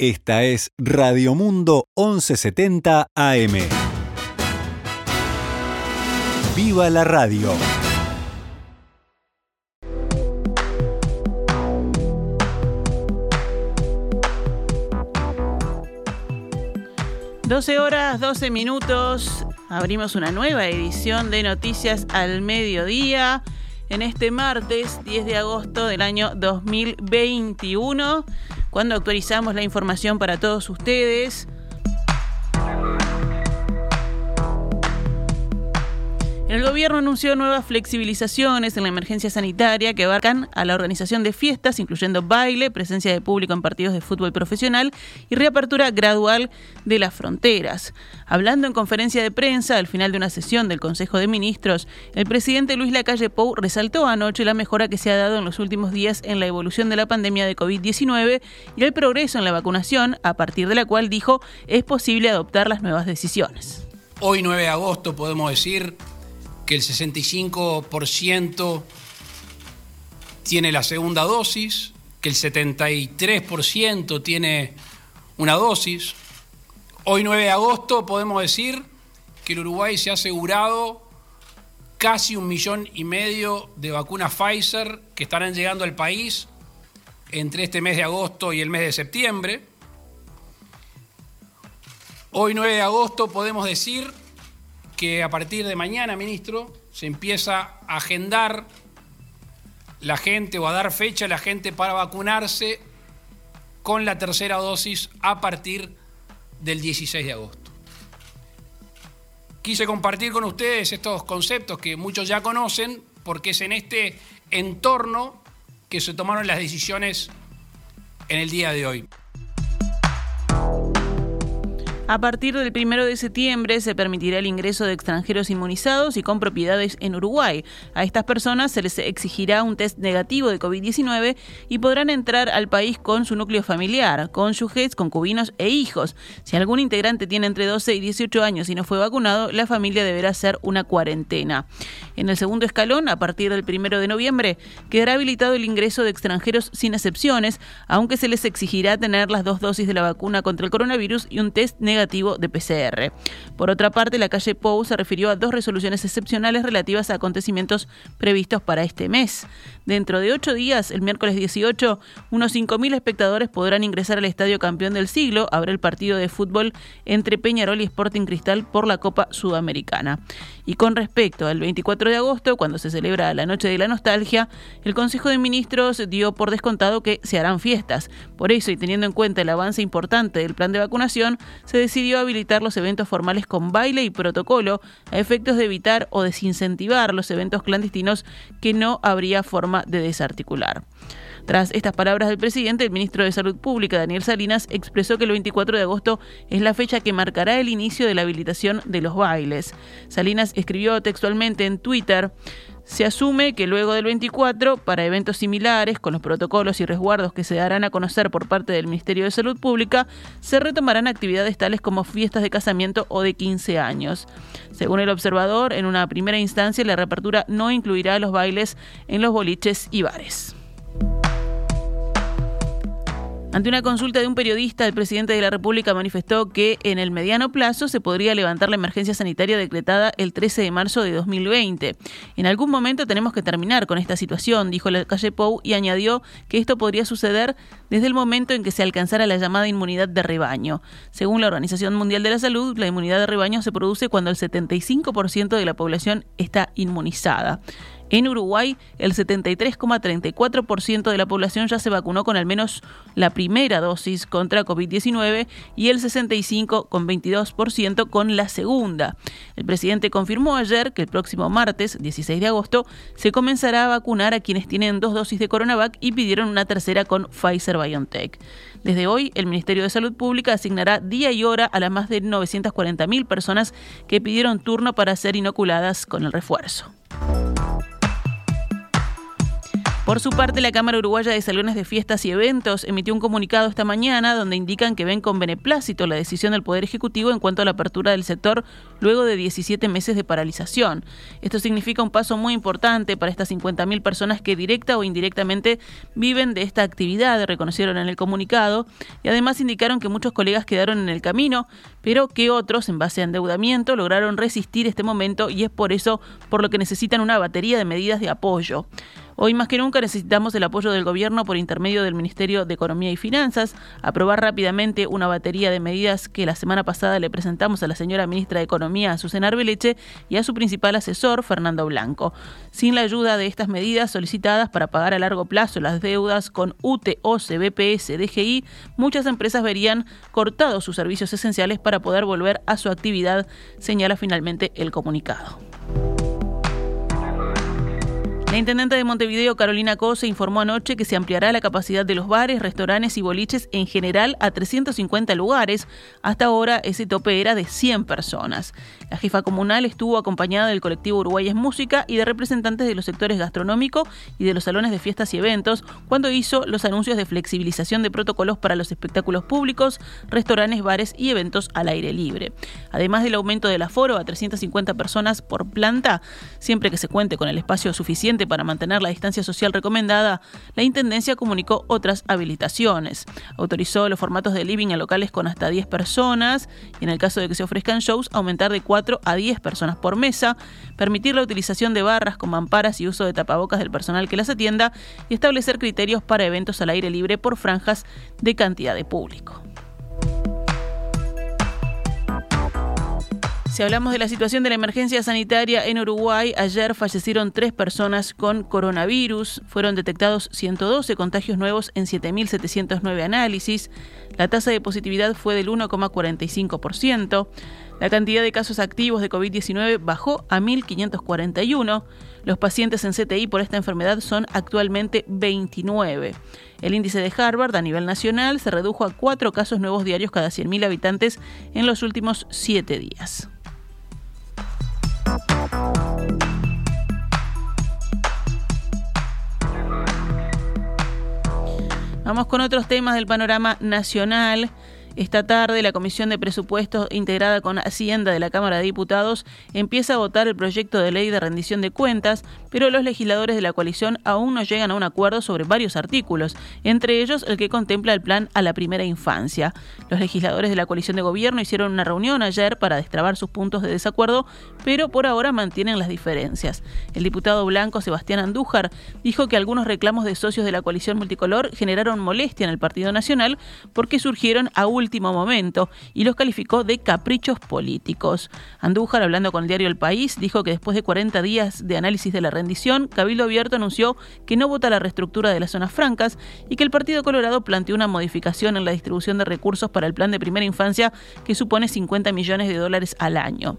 Esta es Radio Mundo 1170 AM. ¡Viva la radio! Doce horas, 12 minutos. Abrimos una nueva edición de Noticias al Mediodía en este martes 10 de agosto del año 2021, cuando actualizamos la información para todos ustedes. El gobierno anunció nuevas flexibilizaciones en la emergencia sanitaria que abarcan a la organización de fiestas, incluyendo baile, presencia de público en partidos de fútbol profesional y reapertura gradual de las fronteras. Hablando en conferencia de prensa al final de una sesión del Consejo de Ministros, el presidente Luis Lacalle Pou resaltó anoche la mejora que se ha dado en los últimos días en la evolución de la pandemia de COVID-19 y el progreso en la vacunación, a partir de la cual dijo es posible adoptar las nuevas decisiones. Hoy 9 de agosto podemos decir que el 65% tiene la segunda dosis, que el 73% tiene una dosis. Hoy 9 de agosto podemos decir que el Uruguay se ha asegurado casi un millón y medio de vacunas Pfizer que estarán llegando al país entre este mes de agosto y el mes de septiembre. Hoy 9 de agosto podemos decir que a partir de mañana, ministro, se empieza a agendar la gente o a dar fecha a la gente para vacunarse con la tercera dosis a partir del 16 de agosto. Quise compartir con ustedes estos conceptos que muchos ya conocen porque es en este entorno que se tomaron las decisiones en el día de hoy. A partir del primero de septiembre se permitirá el ingreso de extranjeros inmunizados y con propiedades en Uruguay. A estas personas se les exigirá un test negativo de COVID-19 y podrán entrar al país con su núcleo familiar, cónyuges, concubinos e hijos. Si algún integrante tiene entre 12 y 18 años y no fue vacunado, la familia deberá hacer una cuarentena. En el segundo escalón, a partir del primero de noviembre, quedará habilitado el ingreso de extranjeros sin excepciones, aunque se les exigirá tener las dos dosis de la vacuna contra el coronavirus y un test negativo de PCR. Por otra parte, la calle Pou se refirió a dos resoluciones excepcionales relativas a acontecimientos previstos para este mes. Dentro de ocho días, el miércoles 18, unos 5.000 espectadores podrán ingresar al Estadio Campeón del Siglo. Habrá el partido de fútbol entre Peñarol y Sporting Cristal por la Copa Sudamericana. Y con respecto al 24 de agosto, cuando se celebra la Noche de la Nostalgia, el Consejo de Ministros dio por descontado que se harán fiestas. Por eso, y teniendo en cuenta el avance importante del plan de vacunación, se decidió habilitar los eventos formales con baile y protocolo a efectos de evitar o desincentivar los eventos clandestinos que no habría forma de desarticular. Tras estas palabras del presidente, el ministro de Salud Pública, Daniel Salinas, expresó que el 24 de agosto es la fecha que marcará el inicio de la habilitación de los bailes. Salinas escribió textualmente en Twitter, se asume que luego del 24, para eventos similares, con los protocolos y resguardos que se darán a conocer por parte del Ministerio de Salud Pública, se retomarán actividades tales como fiestas de casamiento o de 15 años. Según el observador, en una primera instancia la reapertura no incluirá los bailes en los boliches y bares. Ante una consulta de un periodista, el presidente de la República manifestó que en el mediano plazo se podría levantar la emergencia sanitaria decretada el 13 de marzo de 2020. En algún momento tenemos que terminar con esta situación, dijo la calle Pou y añadió que esto podría suceder desde el momento en que se alcanzara la llamada inmunidad de rebaño. Según la Organización Mundial de la Salud, la inmunidad de rebaño se produce cuando el 75% de la población está inmunizada. En Uruguay, el 73,34% de la población ya se vacunó con al menos la primera dosis contra COVID-19 y el 65,22% con la segunda. El presidente confirmó ayer que el próximo martes, 16 de agosto, se comenzará a vacunar a quienes tienen dos dosis de Coronavac y pidieron una tercera con Pfizer BioNTech. Desde hoy, el Ministerio de Salud Pública asignará día y hora a las más de 940.000 personas que pidieron turno para ser inoculadas con el refuerzo. Por su parte, la Cámara Uruguaya de Salones de Fiestas y Eventos emitió un comunicado esta mañana donde indican que ven con beneplácito la decisión del Poder Ejecutivo en cuanto a la apertura del sector luego de 17 meses de paralización. Esto significa un paso muy importante para estas 50.000 personas que directa o indirectamente viven de esta actividad, reconocieron en el comunicado, y además indicaron que muchos colegas quedaron en el camino, pero que otros, en base a endeudamiento, lograron resistir este momento y es por eso por lo que necesitan una batería de medidas de apoyo. Hoy más que nunca necesitamos el apoyo del gobierno por intermedio del Ministerio de Economía y Finanzas, aprobar rápidamente una batería de medidas que la semana pasada le presentamos a la señora ministra de Economía, Susana Arbeleche, y a su principal asesor, Fernando Blanco. Sin la ayuda de estas medidas solicitadas para pagar a largo plazo las deudas con UTE, OCE, BPS, DGI, muchas empresas verían cortados sus servicios esenciales para poder volver a su actividad, señala finalmente el comunicado. La intendente de Montevideo, Carolina Cosa, informó anoche que se ampliará la capacidad de los bares, restaurantes y boliches en general a 350 lugares. Hasta ahora ese tope era de 100 personas. La jefa comunal estuvo acompañada del colectivo Uruguayes Música y de representantes de los sectores gastronómico y de los salones de fiestas y eventos cuando hizo los anuncios de flexibilización de protocolos para los espectáculos públicos, restaurantes, bares y eventos al aire libre. Además del aumento del aforo a 350 personas por planta, siempre que se cuente con el espacio suficiente para mantener la distancia social recomendada, la Intendencia comunicó otras habilitaciones. Autorizó los formatos de living en locales con hasta 10 personas y en el caso de que se ofrezcan shows, aumentar de 4 a 10 personas por mesa, permitir la utilización de barras con mamparas y uso de tapabocas del personal que las atienda y establecer criterios para eventos al aire libre por franjas de cantidad de público. Si hablamos de la situación de la emergencia sanitaria en Uruguay, ayer fallecieron tres personas con coronavirus. Fueron detectados 112 contagios nuevos en 7.709 análisis. La tasa de positividad fue del 1,45%. La cantidad de casos activos de COVID-19 bajó a 1.541. Los pacientes en CTI por esta enfermedad son actualmente 29. El índice de Harvard a nivel nacional se redujo a cuatro casos nuevos diarios cada 100.000 habitantes en los últimos siete días. Vamos con otros temas del panorama nacional. Esta tarde, la Comisión de Presupuestos, integrada con Hacienda de la Cámara de Diputados, empieza a votar el proyecto de ley de rendición de cuentas, pero los legisladores de la coalición aún no llegan a un acuerdo sobre varios artículos, entre ellos el que contempla el plan a la primera infancia. Los legisladores de la coalición de gobierno hicieron una reunión ayer para destrabar sus puntos de desacuerdo, pero por ahora mantienen las diferencias. El diputado blanco Sebastián Andújar dijo que algunos reclamos de socios de la coalición multicolor generaron molestia en el Partido Nacional porque surgieron a última último momento y los calificó de caprichos políticos. Andújar, hablando con el diario El País, dijo que después de 40 días de análisis de la rendición, Cabildo Abierto anunció que no vota la reestructura de las zonas francas y que el Partido Colorado planteó una modificación en la distribución de recursos para el plan de primera infancia que supone 50 millones de dólares al año.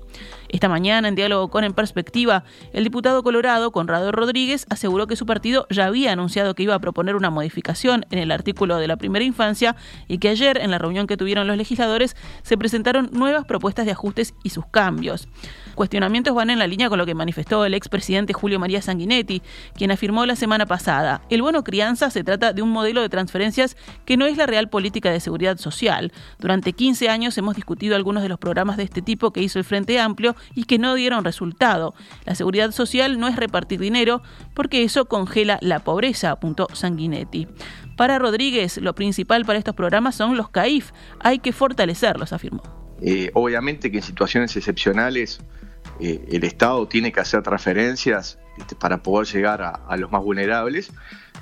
Esta mañana, en diálogo con En Perspectiva, el diputado colorado, Conrado Rodríguez, aseguró que su partido ya había anunciado que iba a proponer una modificación en el artículo de la primera infancia y que ayer, en la reunión que tuvieron los legisladores, se presentaron nuevas propuestas de ajustes y sus cambios. Cuestionamientos van en la línea con lo que manifestó el expresidente Julio María Sanguinetti, quien afirmó la semana pasada, el bono crianza se trata de un modelo de transferencias que no es la real política de seguridad social. Durante 15 años hemos discutido algunos de los programas de este tipo que hizo el Frente Amplio y que no dieron resultado. La seguridad social no es repartir dinero porque eso congela la pobreza, apuntó Sanguinetti. Para Rodríguez, lo principal para estos programas son los CAIF. Hay que fortalecerlos, afirmó. Eh, obviamente que en situaciones excepcionales eh, el Estado tiene que hacer transferencias este, para poder llegar a, los más vulnerables,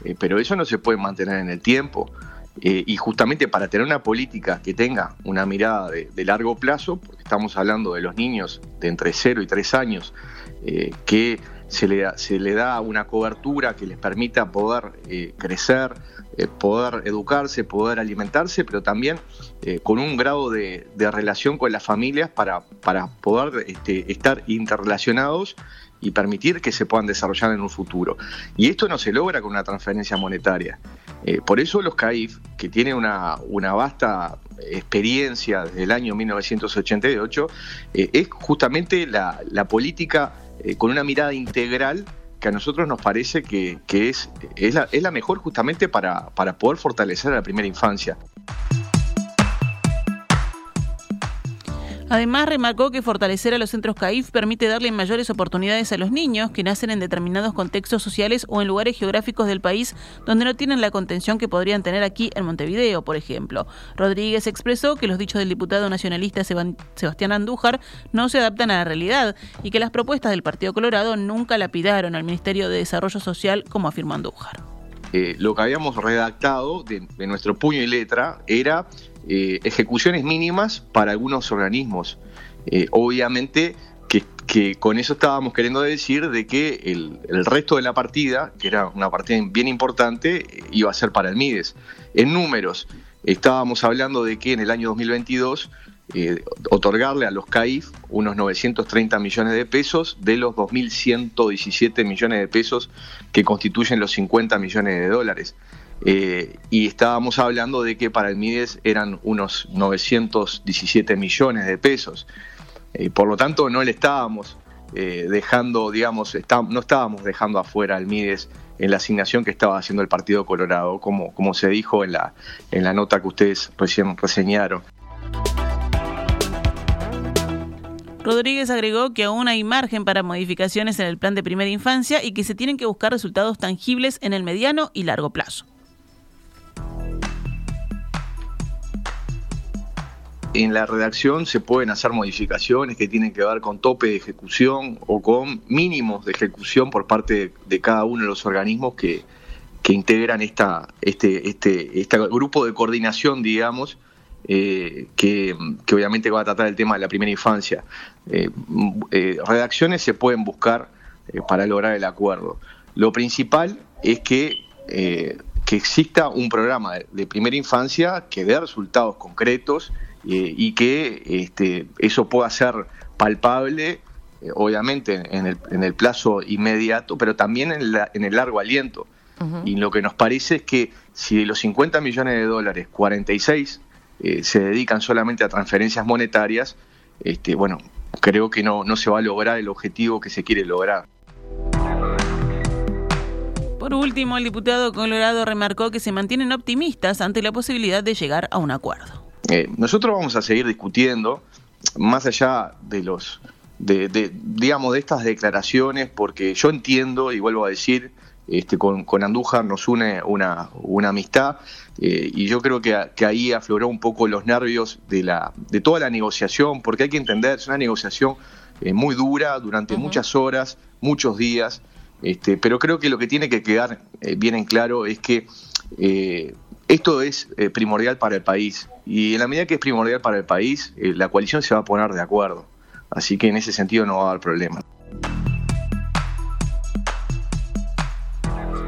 eh, pero eso no se puede mantener en el tiempo. Y justamente para tener una política que tenga una mirada de, largo plazo, porque estamos hablando de los niños de entre 0 y 3 años, que se le, se le, da una cobertura que les permita poder crecer, eh, poder educarse, poder alimentarse, pero también eh, con un grado de, relación con las familias para, para poder este, estar interrelacionados y permitir que se puedan desarrollar en un futuro. Y esto no se logra con una transferencia monetaria. Eh, por eso los CAIF, que tienen una, una vasta experiencia desde el año 1988, es justamente la, la política con una mirada integral que a nosotros nos parece que, es, es, la, mejor justamente para, para poder fortalecer a la primera infancia. Además, remarcó que fortalecer a los centros CAIF permite darle mayores oportunidades a los niños que nacen en determinados contextos sociales o en lugares geográficos del país donde no tienen la contención que podrían tener aquí en Montevideo, por ejemplo. Rodríguez expresó que los dichos del diputado nacionalista Sebastián Andújar no se adaptan a la realidad y que las propuestas del Partido Colorado nunca lapidaron al Ministerio de Desarrollo Social, como afirmó Andújar. Eh, lo que habíamos redactado de, nuestro puño y letra era eh, ejecuciones mínimas para algunos organismos. Eh, obviamente que, con eso estábamos queriendo decir de que el, resto de la partida, que era una partida bien importante, iba a ser para el MIDES. En números, estábamos hablando de que en el año 2022 eh, otorgarle a los CAIF unos 930 millones de pesos de los 2.117 millones de pesos que constituyen los 50 millones de dólares. Eh, y estábamos hablando de que para el MIDES eran unos 917 millones de pesos. Eh, por lo tanto, no le estábamos eh, dejando, digamos, no estábamos dejando afuera al MIDES en la asignación que estaba haciendo el Partido Colorado, como, se dijo en la nota que ustedes recién reseñaron. Rodríguez agregó que aún hay margen para modificaciones en el plan de primera infancia y que se tienen que buscar resultados tangibles en el mediano y largo plazo. En la redacción se pueden hacer modificaciones que tienen que ver con tope de ejecución o con mínimos de ejecución por parte de, cada uno de los organismos que, integran esta, este, este, este grupo de coordinación, digamos, eh, que, obviamente va a tratar el tema de la primera infancia. Eh, eh, redacciones se pueden buscar para lograr el acuerdo. Lo principal es que, que exista un programa de primera infancia que dé resultados concretos eh, y que este, eso pueda ser palpable, eh, obviamente en el, en el, plazo inmediato, pero también en, en el largo aliento. Y lo que nos parece es que si de los 50 millones de dólares, 46 eh, se dedican solamente a transferencias monetarias, este, bueno, creo que no, no se va a lograr el objetivo que se quiere lograr. Por último, el diputado Colorado remarcó que se mantienen optimistas ante la posibilidad de llegar a un acuerdo. Eh, nosotros vamos a seguir discutiendo, más allá de los, de, digamos, de estas declaraciones, porque yo entiendo, y vuelvo a decir, este, con, Andújar nos une una, una amistad, eh, y yo creo que, ahí afloró un poco los nervios de, la, de toda la negociación, porque hay que entender, es una negociación eh, muy dura, durante muchas horas, muchos días, este, pero creo que lo que tiene que quedar bien en claro es que esto es eh, primordial para el país y en la medida que es primordial para el país, eh, la coalición se va a poner de acuerdo. Así que en ese sentido no va a haber problema.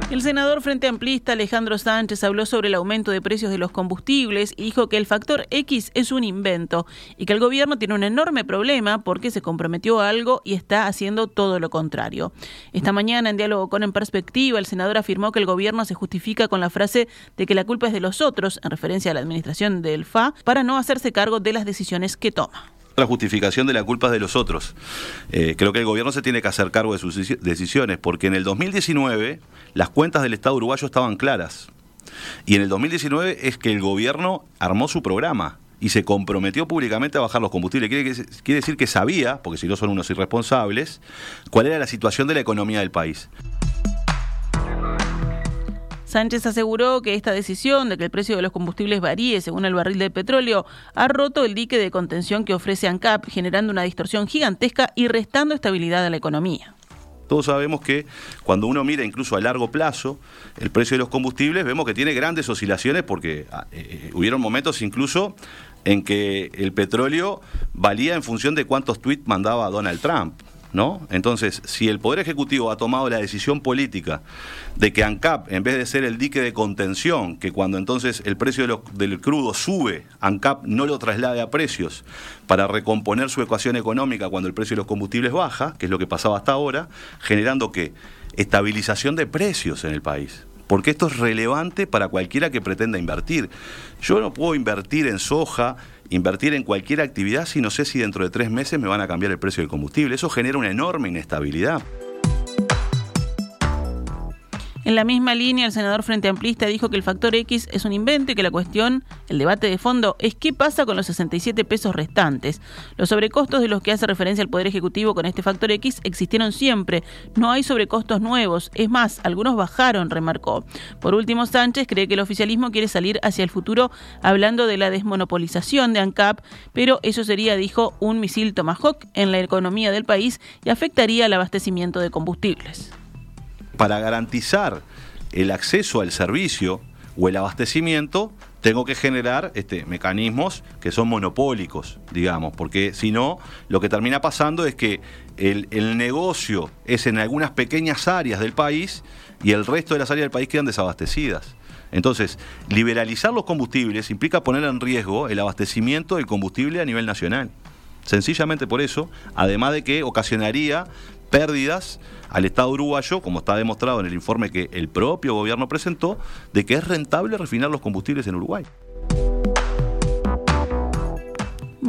El senador Frente Amplista Alejandro Sánchez habló sobre el aumento de precios de los combustibles y dijo que el factor X es un invento y que el gobierno tiene un enorme problema porque se comprometió a algo y está haciendo todo lo contrario. Esta mañana, en diálogo con En Perspectiva, el senador afirmó que el gobierno se justifica con la frase de que la culpa es de los otros, en referencia a la administración del FA, para no hacerse cargo de las decisiones que toma la justificación de la culpa de los otros. Eh, creo que el gobierno se tiene que hacer cargo de sus decisiones, porque en el 2019 las cuentas del Estado uruguayo estaban claras. Y en el 2019 es que el gobierno armó su programa y se comprometió públicamente a bajar los combustibles. Quiere decir que sabía, porque si no son unos irresponsables, cuál era la situación de la economía del país. Sánchez aseguró que esta decisión de que el precio de los combustibles varíe según el barril de petróleo ha roto el dique de contención que ofrece ANCAP, generando una distorsión gigantesca y restando estabilidad a la economía. Todos sabemos que cuando uno mira incluso a largo plazo el precio de los combustibles, vemos que tiene grandes oscilaciones porque ah, eh, eh, hubieron momentos incluso en que el petróleo valía en función de cuántos tweets mandaba Donald Trump. ¿No? Entonces, si el Poder Ejecutivo ha tomado la decisión política de que ANCAP, en vez de ser el dique de contención, que cuando entonces el precio del crudo sube, ANCAP no lo traslade a precios para recomponer su ecuación económica cuando el precio de los combustibles baja, que es lo que pasaba hasta ahora, generando que estabilización de precios en el país porque esto es relevante para cualquiera que pretenda invertir. Yo no puedo invertir en soja, invertir en cualquier actividad si no sé si dentro de tres meses me van a cambiar el precio del combustible. Eso genera una enorme inestabilidad. En la misma línea, el senador Frente Amplista dijo que el factor X es un invento y que la cuestión, el debate de fondo, es qué pasa con los 67 pesos restantes. Los sobrecostos de los que hace referencia el Poder Ejecutivo con este factor X existieron siempre. No hay sobrecostos nuevos. Es más, algunos bajaron, remarcó. Por último, Sánchez cree que el oficialismo quiere salir hacia el futuro hablando de la desmonopolización de ANCAP, pero eso sería, dijo, un misil Tomahawk en la economía del país y afectaría el abastecimiento de combustibles. Para garantizar el acceso al servicio o el abastecimiento, tengo que generar este, mecanismos que son monopólicos, digamos, porque si no, lo que termina pasando es que el, el, negocio es en algunas pequeñas áreas del país y el resto de las áreas del país quedan desabastecidas. Entonces, liberalizar los combustibles implica poner en riesgo el abastecimiento del combustible a nivel nacional. Sencillamente por eso, además de que ocasionaría pérdidas al Estado uruguayo, como está demostrado en el informe que el propio gobierno presentó, de que es rentable refinar los combustibles en Uruguay.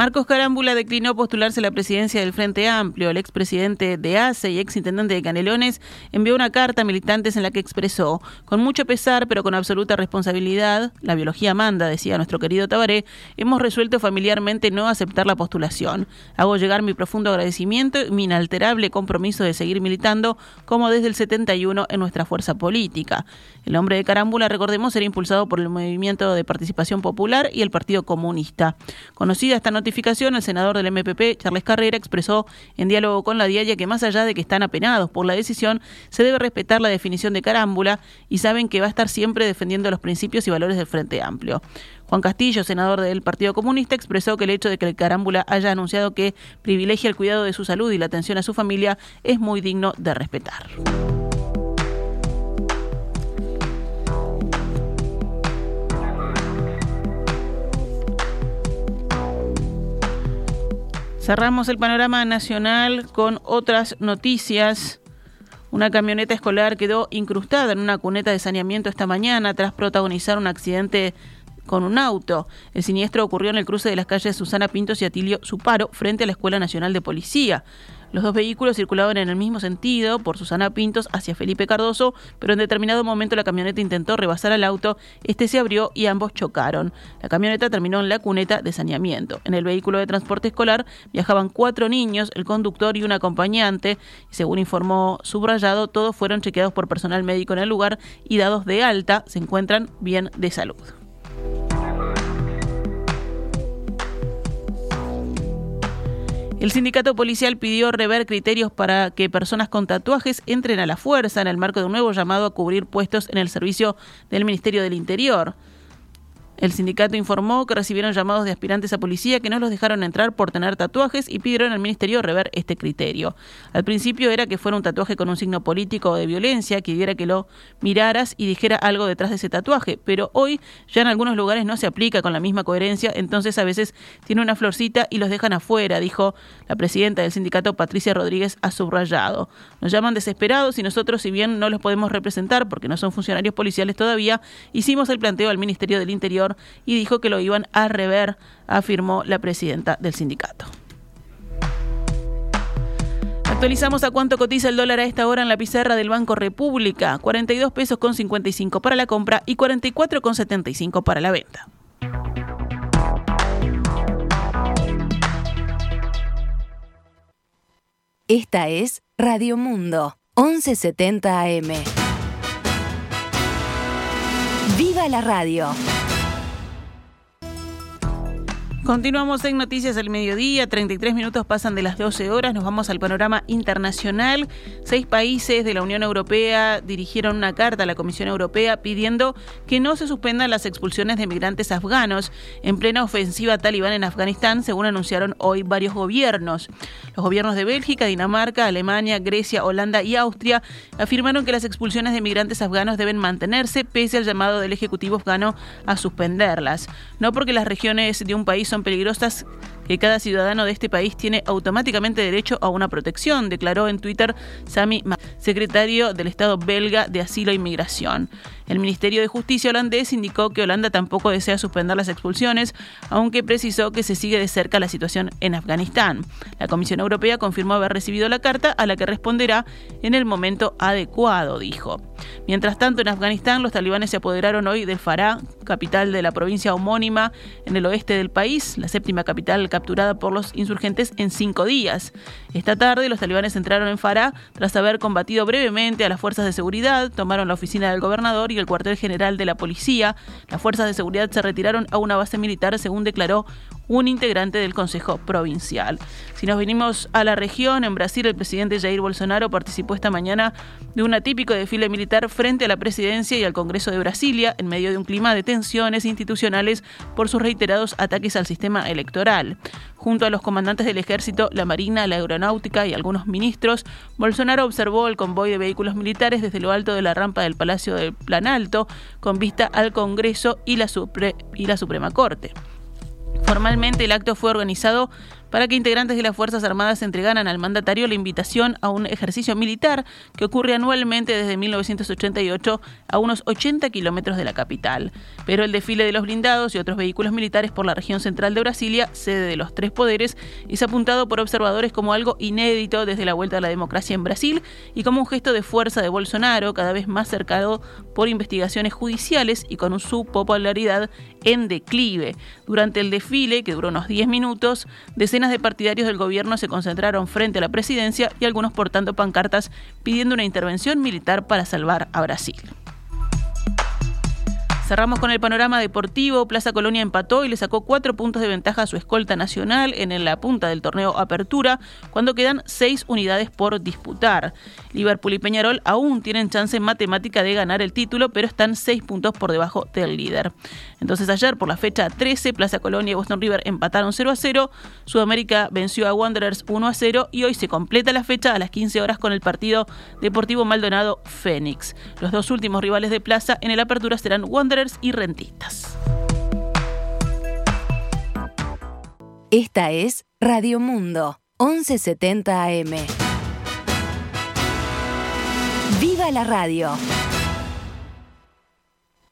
Marcos Carámbula declinó postularse a la presidencia del Frente Amplio. El expresidente de ACE y exintendente de Canelones envió una carta a militantes en la que expresó, con mucho pesar pero con absoluta responsabilidad, la biología manda, decía nuestro querido Tabaré, hemos resuelto familiarmente no aceptar la postulación. Hago llegar mi profundo agradecimiento y mi inalterable compromiso de seguir militando como desde el 71 en nuestra fuerza política. El hombre de Carámbula, recordemos, era impulsado por el Movimiento de Participación Popular y el Partido Comunista. Conocida esta el senador del MPP, Charles Carrera, expresó en diálogo con la diaria que más allá de que están apenados por la decisión, se debe respetar la definición de Carámbula y saben que va a estar siempre defendiendo los principios y valores del Frente Amplio. Juan Castillo, senador del Partido Comunista, expresó que el hecho de que el Carámbula haya anunciado que privilegia el cuidado de su salud y la atención a su familia es muy digno de respetar. Cerramos el panorama nacional con otras noticias. Una camioneta escolar quedó incrustada en una cuneta de saneamiento esta mañana tras protagonizar un accidente con un auto. El siniestro ocurrió en el cruce de las calles Susana Pintos y Atilio Suparo frente a la Escuela Nacional de Policía. Los dos vehículos circulaban en el mismo sentido por Susana Pintos hacia Felipe Cardoso, pero en determinado momento la camioneta intentó rebasar al auto, este se abrió y ambos chocaron. La camioneta terminó en la cuneta de saneamiento. En el vehículo de transporte escolar viajaban cuatro niños, el conductor y un acompañante, según informó Subrayado, todos fueron chequeados por personal médico en el lugar y dados de alta, se encuentran bien de salud. El sindicato policial pidió rever criterios para que personas con tatuajes entren a la fuerza en el marco de un nuevo llamado a cubrir puestos en el servicio del Ministerio del Interior. El sindicato informó que recibieron llamados de aspirantes a policía que no los dejaron entrar por tener tatuajes y pidieron al ministerio rever este criterio. Al principio era que fuera un tatuaje con un signo político o de violencia, que diera que lo miraras y dijera algo detrás de ese tatuaje, pero hoy ya en algunos lugares no se aplica con la misma coherencia, entonces a veces tiene una florcita y los dejan afuera, dijo la presidenta del sindicato Patricia Rodríguez a subrayado. Nos llaman desesperados y nosotros, si bien no los podemos representar porque no son funcionarios policiales todavía, hicimos el planteo al Ministerio del Interior y dijo que lo iban a rever, afirmó la presidenta del sindicato. Actualizamos a cuánto cotiza el dólar a esta hora en la pizarra del Banco República. 42 pesos con 55 para la compra y 44 con 75 para la venta. Esta es Radio Mundo, 1170 AM. ¡Viva la radio! Continuamos en Noticias del Mediodía, 33 minutos pasan de las 12 horas, nos vamos al panorama internacional. Seis países de la Unión Europea dirigieron una carta a la Comisión Europea pidiendo que no se suspendan las expulsiones de migrantes afganos en plena ofensiva talibán en Afganistán, según anunciaron hoy varios gobiernos. Los gobiernos de Bélgica, Dinamarca, Alemania, Grecia, Holanda y Austria afirmaron que las expulsiones de migrantes afganos deben mantenerse pese al llamado del Ejecutivo afgano a suspenderlas. No porque las regiones de un país son peligrosas que cada ciudadano de este país tiene automáticamente derecho a una protección, declaró en Twitter Sami, secretario del Estado belga de Asilo e Inmigración. El Ministerio de Justicia holandés indicó que Holanda tampoco desea suspender las expulsiones, aunque precisó que se sigue de cerca la situación en Afganistán. La Comisión Europea confirmó haber recibido la carta a la que responderá en el momento adecuado, dijo. Mientras tanto, en Afganistán, los talibanes se apoderaron hoy del Farah, capital de la provincia homónima en el oeste del país, la séptima capital capturada por los insurgentes en cinco días. Esta tarde, los talibanes entraron en Farah tras haber combatido brevemente a las fuerzas de seguridad, tomaron la oficina del gobernador y el cuartel general de la policía. Las fuerzas de seguridad se retiraron a una base militar, según declaró un integrante del Consejo Provincial. Si nos vinimos a la región, en Brasil el presidente Jair Bolsonaro participó esta mañana de un atípico desfile militar frente a la presidencia y al Congreso de Brasilia, en medio de un clima de tensiones institucionales por sus reiterados ataques al sistema electoral. Junto a los comandantes del ejército, la marina, la aeronáutica y algunos ministros, Bolsonaro observó el convoy de vehículos militares desde lo alto de la rampa del Palacio del Planalto, con vista al Congreso y la, y la Suprema Corte. Formalmente el acto fue organizado para que integrantes de las Fuerzas Armadas entregaran al mandatario la invitación a un ejercicio militar que ocurre anualmente desde 1988 a unos 80 kilómetros de la capital. Pero el desfile de los blindados y otros vehículos militares por la región central de Brasilia, sede de los tres poderes, es apuntado por observadores como algo inédito desde la vuelta a la democracia en Brasil y como un gesto de fuerza de Bolsonaro, cada vez más cercado por investigaciones judiciales y con su popularidad en declive. Durante el desfile, que duró unos 10 minutos, de partidarios del gobierno se concentraron frente a la presidencia y algunos portando pancartas pidiendo una intervención militar para salvar a Brasil. Cerramos con el panorama deportivo. Plaza Colonia empató y le sacó cuatro puntos de ventaja a su escolta nacional en la punta del torneo Apertura, cuando quedan seis unidades por disputar. Liverpool y Peñarol aún tienen chance matemática de ganar el título, pero están seis puntos por debajo del líder. Entonces ayer, por la fecha 13, Plaza Colonia y Boston River empataron 0 a 0, Sudamérica venció a Wanderers 1 a 0 y hoy se completa la fecha a las 15 horas con el partido Deportivo Maldonado Fénix. Los dos últimos rivales de Plaza en el Apertura serán Wanderers y rentistas. Esta es Radio Mundo, 1170 AM. ¡Viva la radio!